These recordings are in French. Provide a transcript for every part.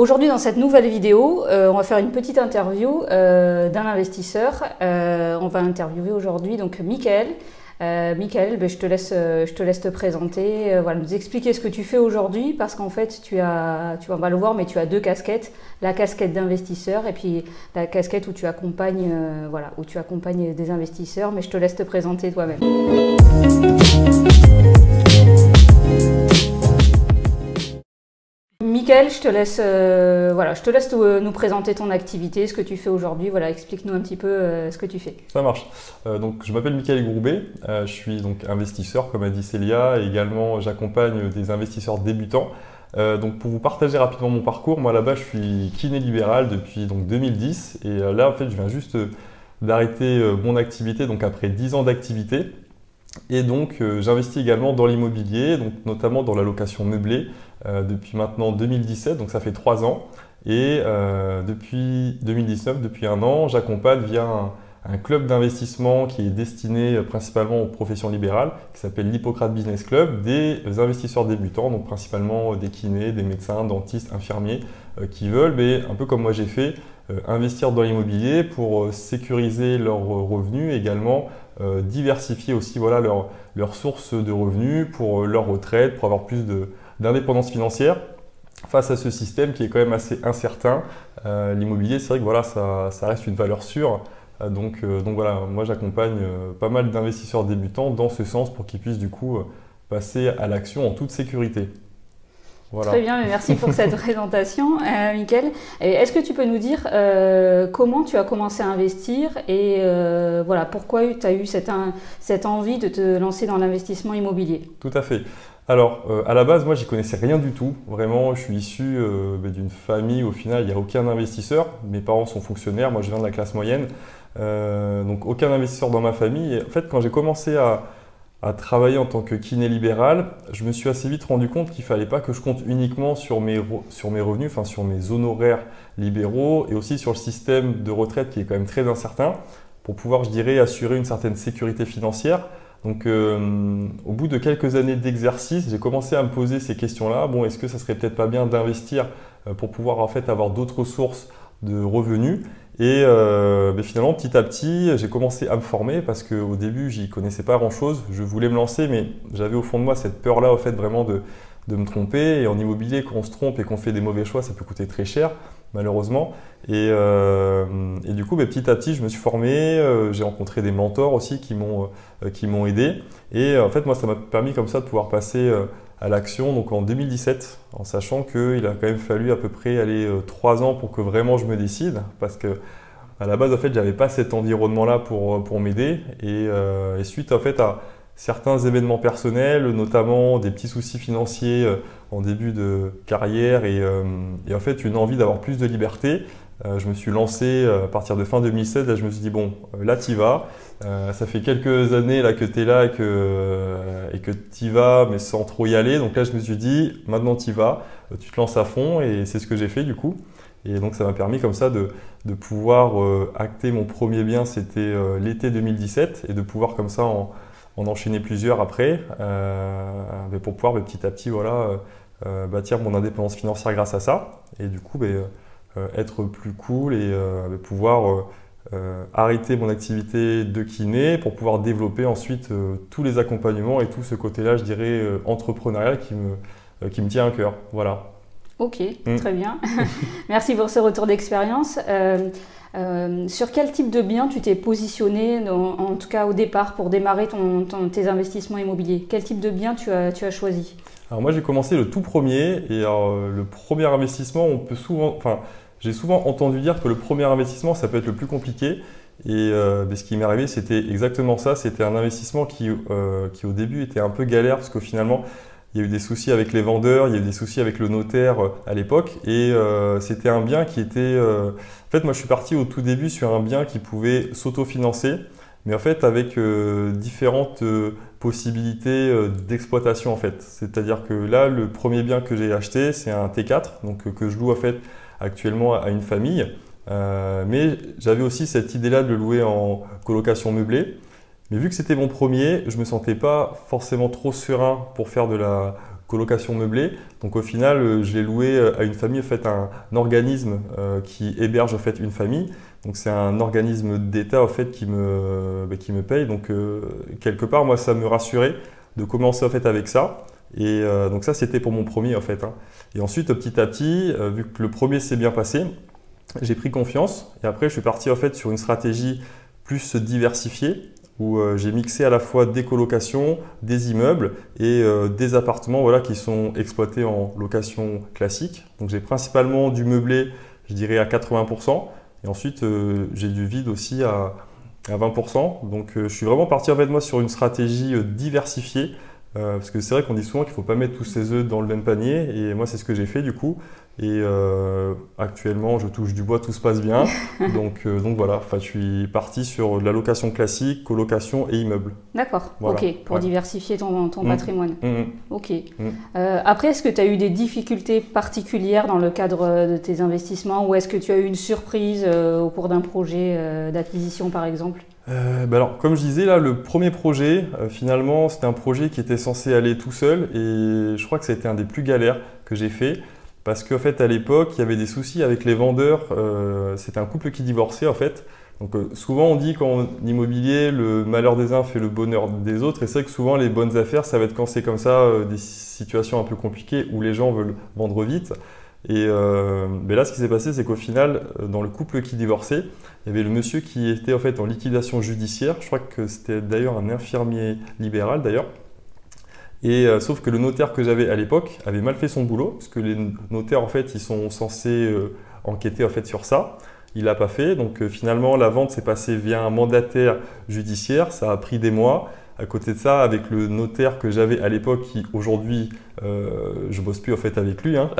aujourd'hui, dans cette nouvelle vidéo, on va faire une petite interview d'un investisseur. on va interviewer aujourd'hui donc Michael. Euh, Michael, ben, je, te laisse, euh, je te laisse te présenter, euh, voilà, nous expliquer ce que tu fais aujourd'hui, parce qu'en fait, tu as, tu vas le voir, mais tu as deux casquettes, la casquette d'investisseur et puis la casquette où tu accompagnes, voilà, où tu accompagnes des investisseurs. Mais je te laisse te présenter toi-même. Je te laisse, euh, voilà, je te laisse euh, nous présenter ton activité, ce que tu fais aujourd'hui. Voilà, explique-nous un petit peu euh, ce que tu fais. Ça marche. donc, je m'appelle Michael Groubet. je suis donc investisseur, comme a dit Célia, et également j'accompagne des investisseurs débutants. donc, pour vous partager rapidement mon parcours, moi là-bas, je suis kiné libéral depuis donc 2010, et là, en fait, je viens juste d'arrêter mon activité, donc après 10 ans d'activité. Et donc, j'investis également dans l'immobilier, notamment dans la location meublée. Euh, depuis maintenant 2017, donc ça fait trois ans. Et euh, depuis 2019, depuis un an, j'accompagne via un, club d'investissement qui est destiné principalement aux professions libérales, qui s'appelle l'Hippocrate Business Club, des investisseurs débutants, donc principalement des kinés, des médecins, dentistes, infirmiers, euh, qui veulent, mais un peu comme moi j'ai fait, investir dans l'immobilier pour sécuriser leurs revenus, également diversifier aussi voilà, leurs sources de revenus pour leur retraite, pour avoir plus d'indépendance financière face à ce système qui est quand même assez incertain. Euh, l'immobilier, c'est vrai que voilà, ça, reste une valeur sûre. Euh, donc, euh, donc voilà, moi j'accompagne pas mal d'investisseurs débutants dans ce sens pour qu'ils puissent du coup passer à l'action en toute sécurité. Très bien, merci pour cette présentation, euh, Mickaël. Est-ce que tu peux nous dire comment tu as commencé à investir et voilà, pourquoi tu as eu cette, cette envie de te lancer dans l'investissement immobilier? Tout à fait. Alors, euh, à la base, moi, j'y connaissais rien du tout. Vraiment, je suis issu euh, bah, d'une famille, au final, il n'y a aucun investisseur. Mes parents sont fonctionnaires, moi, je viens de la classe moyenne. Euh, donc, aucun investisseur dans ma famille. Et en fait, quand j'ai commencé à, travailler en tant que kiné libéral, je me suis assez vite rendu compte qu'il ne fallait pas que je compte uniquement sur mes, sur mes revenus, enfin sur mes honoraires libéraux et aussi sur le système de retraite qui est quand même très incertain pour pouvoir, je dirais, assurer une certaine sécurité financière. Donc, euh, au bout de quelques années d'exercice, j'ai commencé à me poser ces questions-là. Bon, est-ce que ça serait peut-être pas bien d'investir euh, pour pouvoir en fait avoir d'autres sources de revenus? Et euh, ben, finalement, petit à petit, j'ai commencé à me former parce qu'au début, j'y connaissais pas grand-chose. Je voulais me lancer, mais j'avais au fond de moi cette peur-là, au fait, vraiment de, de me tromper. Et en immobilier, quand on se trompe et qu'on fait des mauvais choix, ça peut coûter très cher malheureusement. Et, euh, et, du coup, bah, petit à petit, je me suis formé, euh, j'ai rencontré des mentors aussi qui m'ont qui m'ont aidé. Et en fait, moi, ça m'a permis comme ça de pouvoir passer à l'action donc en 2017, en sachant qu'il a quand même fallu à peu près aller trois ans pour que vraiment je me décide, parce que à la base, en fait, j'avais pas cet environnement-là pour, pour m'aider. Et, et, suite en fait à certains événements personnels, notamment des petits soucis financiers euh, en début de carrière et, euh, et en fait une envie d'avoir plus de liberté. Euh, je me suis lancé à partir de fin 2016, là je me suis dit bon, là t'y vas. ça fait quelques années là que tu es là et que, et que t'y vas mais sans trop y aller. Donc là je me suis dit maintenant t'y vas, tu te lances à fond et c'est ce que j'ai fait du coup. Et donc ça m'a permis comme ça de, de pouvoir acter mon premier bien, c'était l'été 2017 et de pouvoir comme ça en en enchaîner plusieurs après, euh, pour pouvoir petit à petit voilà, euh, euh, bâtir mon indépendance financière grâce à ça. Et du coup, être plus cool et pouvoir arrêter mon activité de kiné pour pouvoir développer ensuite tous les accompagnements et tout ce côté-là, je dirais, entrepreneurial qui me, qui me tient à cœur. Voilà. Ok, mm. très bien. Merci pour ce retour d'expérience. Euh, sur quel type de bien tu t'es positionné, en tout cas au départ, pour démarrer tes investissements immobiliers? Quel type de bien tu as, tu as choisi? Alors moi j'ai commencé le tout premier et le premier investissement, on peut souvent, enfin j'ai souvent entendu dire que le premier investissement ça peut être le plus compliqué. Et euh, ben, ce qui m'est arrivé, c'était exactement ça. C'était un investissement qui, euh, qui, au début, était un peu galère parce que finalement, il y a eu des soucis avec les vendeurs, il y a eu des soucis avec le notaire euh, à l'époque, et euh, c'était un bien qui était... Euh, en fait, moi, je suis parti au tout début sur un bien qui pouvait s'autofinancer, mais en fait avec différentes possibilités d'exploitation en fait. C'est-à-dire que là, le premier bien que j'ai acheté, c'est un T4, donc que je loue en fait actuellement à une famille, mais j'avais aussi cette idée-là de le louer en colocation meublée. Mais vu que c'était mon premier, je me sentais pas forcément trop serein pour faire de la colocation meublée. Donc au final, je l'ai loué à une famille, en fait, un, organisme qui héberge en fait une famille. Donc c'est un organisme d'État en fait qui me, bah, qui me paye. Donc quelque part, moi, ça me rassurait de commencer en fait avec ça. Et donc ça, c'était pour mon premier en fait. Hein. Et ensuite, petit à petit, vu que le premier s'est bien passé, j'ai pris confiance. Et après, je suis parti en fait sur une stratégie plus diversifiée où euh, j'ai mixé à la fois des colocations, des immeubles et euh, des appartements voilà, qui sont exploités en location classique. Donc j'ai principalement du meublé, je dirais à 80%, et ensuite euh, j'ai du vide aussi à, à 20%. Donc je suis vraiment parti en fait moi sur une stratégie diversifiée parce que c'est vrai qu'on dit souvent qu'il ne faut pas mettre tous ses œufs dans le même panier, et moi c'est ce que j'ai fait du coup. Et euh, actuellement, je touche du bois, tout se passe bien. donc, euh, donc voilà, je suis parti sur la location classique, colocation et immeuble. D'accord, ok, pour diversifier ton, ton mmh. patrimoine. Mmh, mmh. Ok. après, est-ce que tu as eu des difficultés particulières dans le cadre de tes investissements, ou est-ce que tu as eu une surprise au cours d'un projet d'acquisition par exemple? Euh, bah alors, comme je disais, là, le premier projet, euh, finalement, c'était un projet qui était censé aller tout seul et je crois que ça a été un des plus galères que j'ai fait parce qu'en fait, à l'époque, il y avait des soucis avec les vendeurs. Euh, c'était un couple qui divorçait, en fait. Donc, souvent, on dit qu'en immobilier, le malheur des uns fait le bonheur des autres. Et c'est vrai que souvent, les bonnes affaires, ça va être quand c'est comme ça, des situations un peu compliquées où les gens veulent vendre vite. Et euh, mais là, ce qui s'est passé, c'est qu'au final, euh, dans le couple qui divorçait, il y avait le monsieur qui était en fait en liquidation judiciaire. Je crois que c'était d'ailleurs un infirmier libéral d'ailleurs. Et euh, sauf que le notaire que j'avais à l'époque avait mal fait son boulot, parce que les notaires en fait, ils sont censés enquêter en fait sur ça. Il l'a pas fait, donc finalement la vente s'est passée via un mandataire judiciaire. Ça a pris des mois. À côté de ça, avec le notaire que j'avais à l'époque, qui aujourd'hui, euh, je bosse plus en fait avec lui, hein.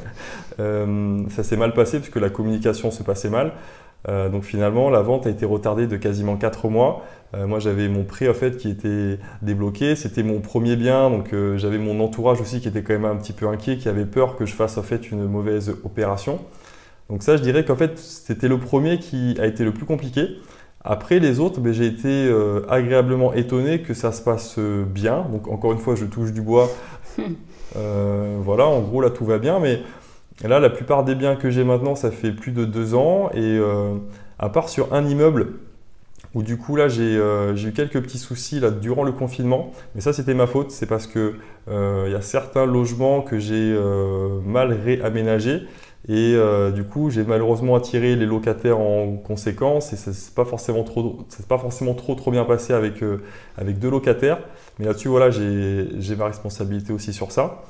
euh, ça s'est mal passé puisque la communication se passait mal. Euh, donc finalement, la vente a été retardée de quasiment 4 mois. Euh, moi, j'avais mon prêt en fait qui était débloqué. C'était mon premier bien, donc euh, j'avais mon entourage aussi qui était quand même un petit peu inquiet, qui avait peur que je fasse en fait une mauvaise opération. Donc ça, je dirais qu'en fait, c'était le premier qui a été le plus compliqué. Après les autres, ben, j'ai été agréablement étonné que ça se passe bien. Donc encore une fois, je touche du bois. Voilà, en gros là tout va bien. Mais là, la plupart des biens que j'ai maintenant, ça fait plus de deux ans. Et à part sur un immeuble, où du coup là j'ai eu quelques petits soucis là durant le confinement. Mais ça c'était ma faute. C'est parce que il y a certains logements que j'ai mal réaménagés. Et euh, du coup, j'ai malheureusement attiré les locataires en conséquence et ça s'est pas forcément trop, bien passé avec euh, avec deux locataires. Mais là-dessus, voilà, j'ai ma responsabilité aussi sur ça.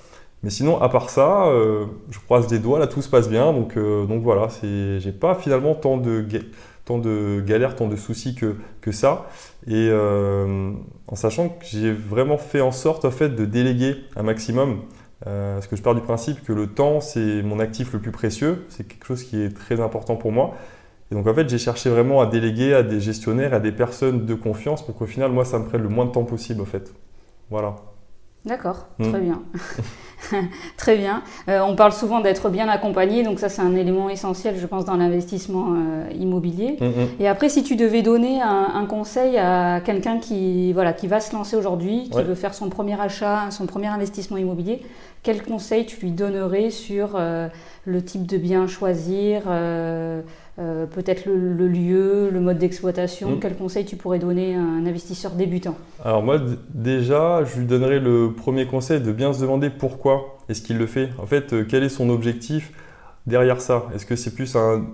Mais sinon, à part ça, euh, je croise des doigts, là tout se passe bien. Donc, donc voilà, j'ai pas finalement tant de, galères, tant de soucis que, ça. Et en sachant que j'ai vraiment fait en sorte en fait, de déléguer un maximum. Euh, parce que je pars du principe que le temps, c'est mon actif le plus précieux, c'est quelque chose qui est très important pour moi. Et donc en fait, j'ai cherché vraiment à déléguer à des gestionnaires, à des personnes de confiance pour qu'au final, moi, ça me prenne le moins de temps possible, en fait. Voilà. D'accord, hmm. très bien. très bien. Euh, on parle souvent d'être bien accompagné, donc ça c'est un élément essentiel, je pense, dans l'investissement euh, immobilier. Hmm, hmm. Et après, si tu devais donner un, conseil à quelqu'un qui, voilà, qui va se lancer aujourd'hui, qui veut faire son premier achat, son premier investissement immobilier, quel conseil tu lui donnerais sur euh, le type de bien choisir euh, peut-être le, lieu, le mode d'exploitation. Mm. Quel conseil tu pourrais donner à un investisseur débutant Alors moi déjà, je lui donnerais le premier conseil de bien se demander pourquoi est-ce qu'il le fait. En fait, euh, quel est son objectif derrière ça? Est-ce que c'est plus un,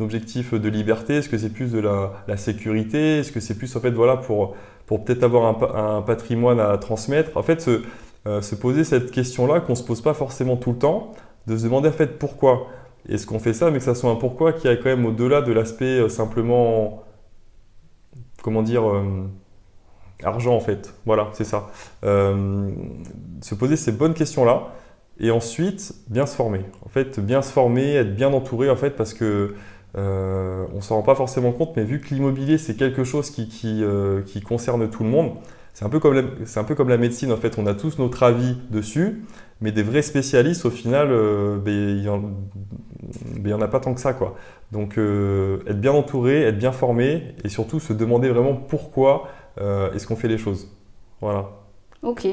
objectif de liberté? Est-ce que c'est plus de la, sécurité? Est-ce que c'est plus en fait voilà pour, pour peut-être avoir un, patrimoine à transmettre? En fait, se, euh, se poser cette question-là qu'on ne se pose pas forcément tout le temps, de se demander en fait pourquoi? Est-ce qu'on fait ça, mais que ça soit un pourquoi qui a quand même au-delà de l'aspect euh, simplement, comment dire, euh, argent en fait. Voilà, c'est ça. Euh, se poser ces bonnes questions-là et ensuite bien se former. En fait, bien se former, être bien entouré en fait parce que euh, on s'en rend pas forcément compte, mais vu que l'immobilier c'est quelque chose qui, qui, concerne tout le monde, c'est un, c'est un peu comme la médecine en fait. On a tous notre avis dessus, mais des vrais spécialistes, au final, euh, ben, il n'y en, a pas tant que ça. Quoi. Donc, euh, être bien entouré, être bien formé et surtout se demander vraiment pourquoi euh, est-ce qu'on fait les choses. Voilà. Ok.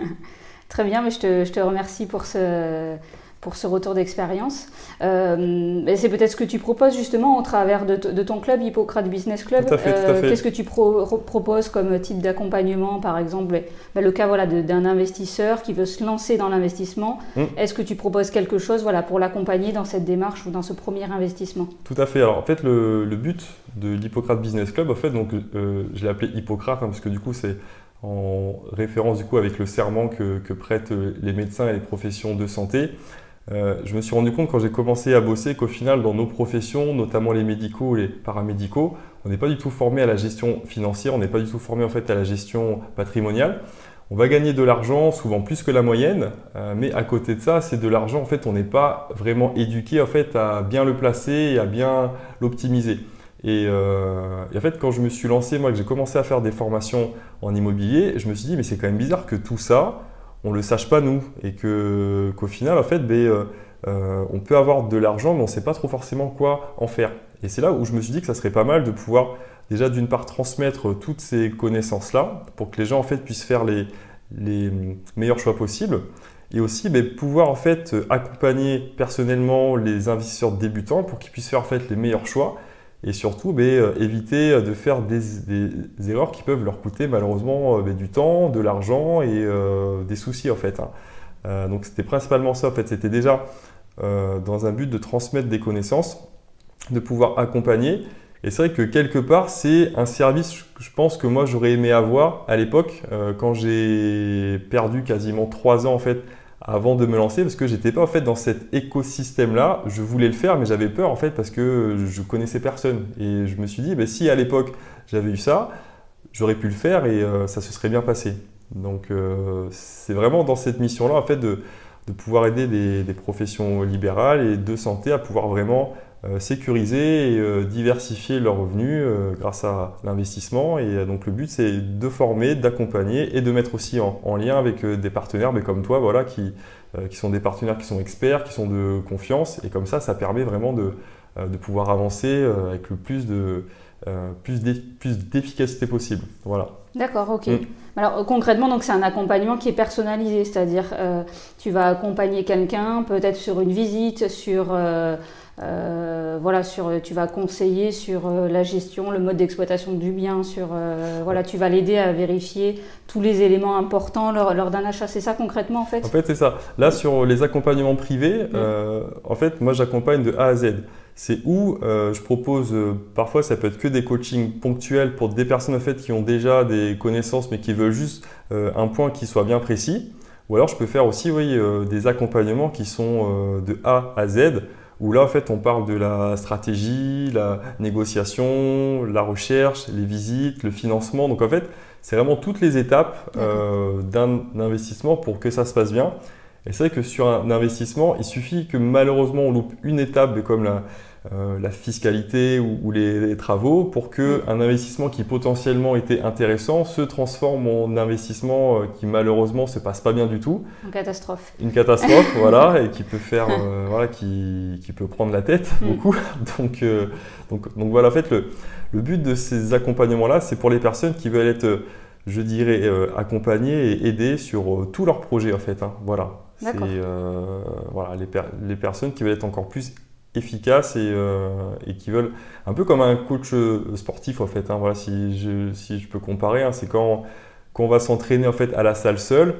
Très bien, mais je te, je te remercie pour ce, pour ce retour d'expérience. Euh, c'est peut-être ce que tu proposes justement au travers de, ton club, Hippocrate Business Club. Euh, qu'est-ce que tu proposes comme type d'accompagnement Par exemple, ben, le cas voilà, d'un investisseur qui veut se lancer dans l'investissement. Hmm. Est-ce que tu proposes quelque chose voilà, pour l'accompagner dans cette démarche ou dans ce premier investissement? Tout à fait. Alors en fait, le, but de l'Hippocrate Business Club, en fait, donc, euh, je l'ai appelé Hippocrate hein, parce que du coup, c'est en référence du coup avec le serment que, que prêtent les médecins et les professions de santé. Euh, je me suis rendu compte quand j'ai commencé à bosser qu'au final, dans nos professions, notamment les médicaux ou les paramédicaux, on n'est pas du tout formé à la gestion financière, on n'est pas du tout formé en fait à la gestion patrimoniale. On va gagner de l'argent, souvent plus que la moyenne, euh, mais à côté de ça, c'est de l'argent en fait, on n'est pas vraiment éduqué en fait à bien le placer et à bien l'optimiser. Et, euh, et, en fait, quand je me suis lancé, moi, que j'ai commencé à faire des formations en immobilier, je me suis dit, mais c'est quand même bizarre que tout ça, on ne le sache pas nous et que qu'au final fait ben, euh, euh, on peut avoir de l'argent mais on ne sait pas trop forcément quoi en faire. Et c'est là où je me suis dit que ça serait pas mal de pouvoir déjà d'une part transmettre toutes ces connaissances là pour que les gens en fait puissent faire les, meilleurs choix possibles et aussi ben, pouvoir en fait accompagner personnellement les investisseurs débutants pour qu'ils puissent faire les meilleurs choix et surtout ben, euh, éviter de faire des, erreurs qui peuvent leur coûter malheureusement euh, ben, du temps, de l'argent et euh, des soucis en fait. Hein. donc c'était principalement ça en fait, c'était déjà dans un but de transmettre des connaissances, de pouvoir accompagner. Et c'est vrai que quelque part c'est un service que je pense que moi j'aurais aimé avoir à l'époque quand j'ai perdu quasiment trois ans en fait avant de me lancer parce que j'étais pas en fait dans cet écosystème là. Je voulais le faire mais j'avais peur en fait parce que je connaissais personne et je me suis dit bah, si à l'époque j'avais eu ça, j'aurais pu le faire et euh, ça se serait bien passé. Donc euh, c'est vraiment dans cette mission là en fait de, de pouvoir aider des, professions libérales et de santé à pouvoir vraiment sécuriser et euh, diversifier leurs revenus euh, grâce à l'investissement. Et donc le but, c'est de former, d'accompagner et de mettre aussi en, lien avec des partenaires mais comme toi, voilà, qui, qui sont des partenaires qui sont experts, qui sont de confiance. Et comme ça, ça permet vraiment de, de pouvoir avancer avec le plus de plus d'efficacité possible. Voilà. D'accord, ok. Mm. Alors concrètement, donc c'est un accompagnement qui est personnalisé, c'est-à-dire tu vas accompagner quelqu'un peut-être sur une visite, sur euh, voilà, sur, tu vas conseiller sur euh, la gestion, le mode d'exploitation du bien, sur, euh, voilà, tu vas l'aider à vérifier tous les éléments importants lors, d'un achat. C'est ça concrètement en fait? En fait, c'est ça. Là, sur les accompagnements privés, en fait, moi j'accompagne de A à Z. C'est où je propose, parfois ça peut être que des coachings ponctuels pour des personnes en fait qui ont déjà des connaissances mais qui veulent juste un point qui soit bien précis. Ou alors je peux faire aussi oui, des accompagnements qui sont de A à Z où là, en fait, on parle de la stratégie, la négociation, la recherche, les visites, le financement. Donc, en fait, c'est vraiment toutes les étapes euh, d'un investissement pour que ça se passe bien. Et c'est vrai que sur un investissement, il suffit que malheureusement on loupe une étape comme la, euh, la fiscalité ou, les, travaux pour que mm. un investissement qui potentiellement était intéressant se transforme en investissement euh, qui malheureusement se passe pas bien du tout. Une catastrophe. Une catastrophe, voilà, et qui peut faire, euh, voilà, qui, qui, peut prendre la tête mm. beaucoup. Donc, donc, donc voilà, en fait, le, le but de ces accompagnements-là, c'est pour les personnes qui veulent être, je dirais, accompagnées et aidées sur tous leurs projets, en fait. Hein, voilà. C'est voilà, les, les personnes qui veulent être encore plus efficaces euh, et, qui veulent un peu comme un coach euh, sportif en fait. Hein, voilà, si je, si je peux comparer, hein, c'est quand, quand on va s'entraîner en fait à la salle seul,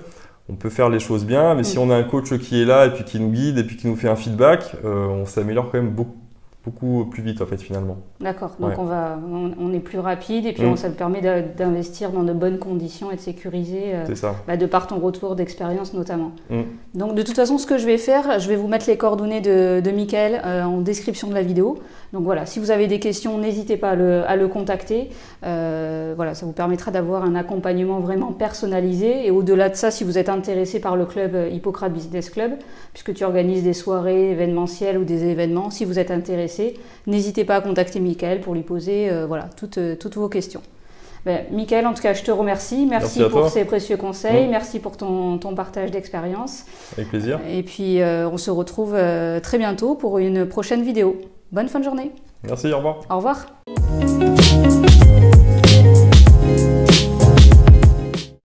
on peut faire les choses bien, mais si on a un coach qui est là et puis qui nous guide et puis qui nous fait un feedback, euh, on s'améliore quand même beaucoup, beaucoup plus vite en fait finalement. D'accord, donc on, va, on, est plus rapide et puis mm. ça te permet d'investir dans de bonnes conditions et de sécuriser euh, bah, de par ton retour d'expérience notamment. Mm. Donc de toute façon ce que je vais faire, je vais vous mettre les coordonnées de, de Mickaël euh, en description de la vidéo. Donc voilà, si vous avez des questions, n'hésitez pas à le, à le contacter. Euh, voilà, ça vous permettra d'avoir un accompagnement vraiment personnalisé et au-delà de ça, si vous êtes intéressé par le club Hippocrate Business Club, puisque tu organises des soirées événementielles ou des événements, si vous êtes intéressé n'hésitez pas à contacter Michael pour lui poser euh, voilà, toutes, euh, toutes, vos questions. Ben, Michael, en tout cas, je te remercie. Merci, pour ces précieux conseils. Merci pour ton, ton partage d'expérience. Avec plaisir. Et puis, euh, on se retrouve très bientôt pour une prochaine vidéo. Bonne fin de journée. Merci, au revoir. Au revoir.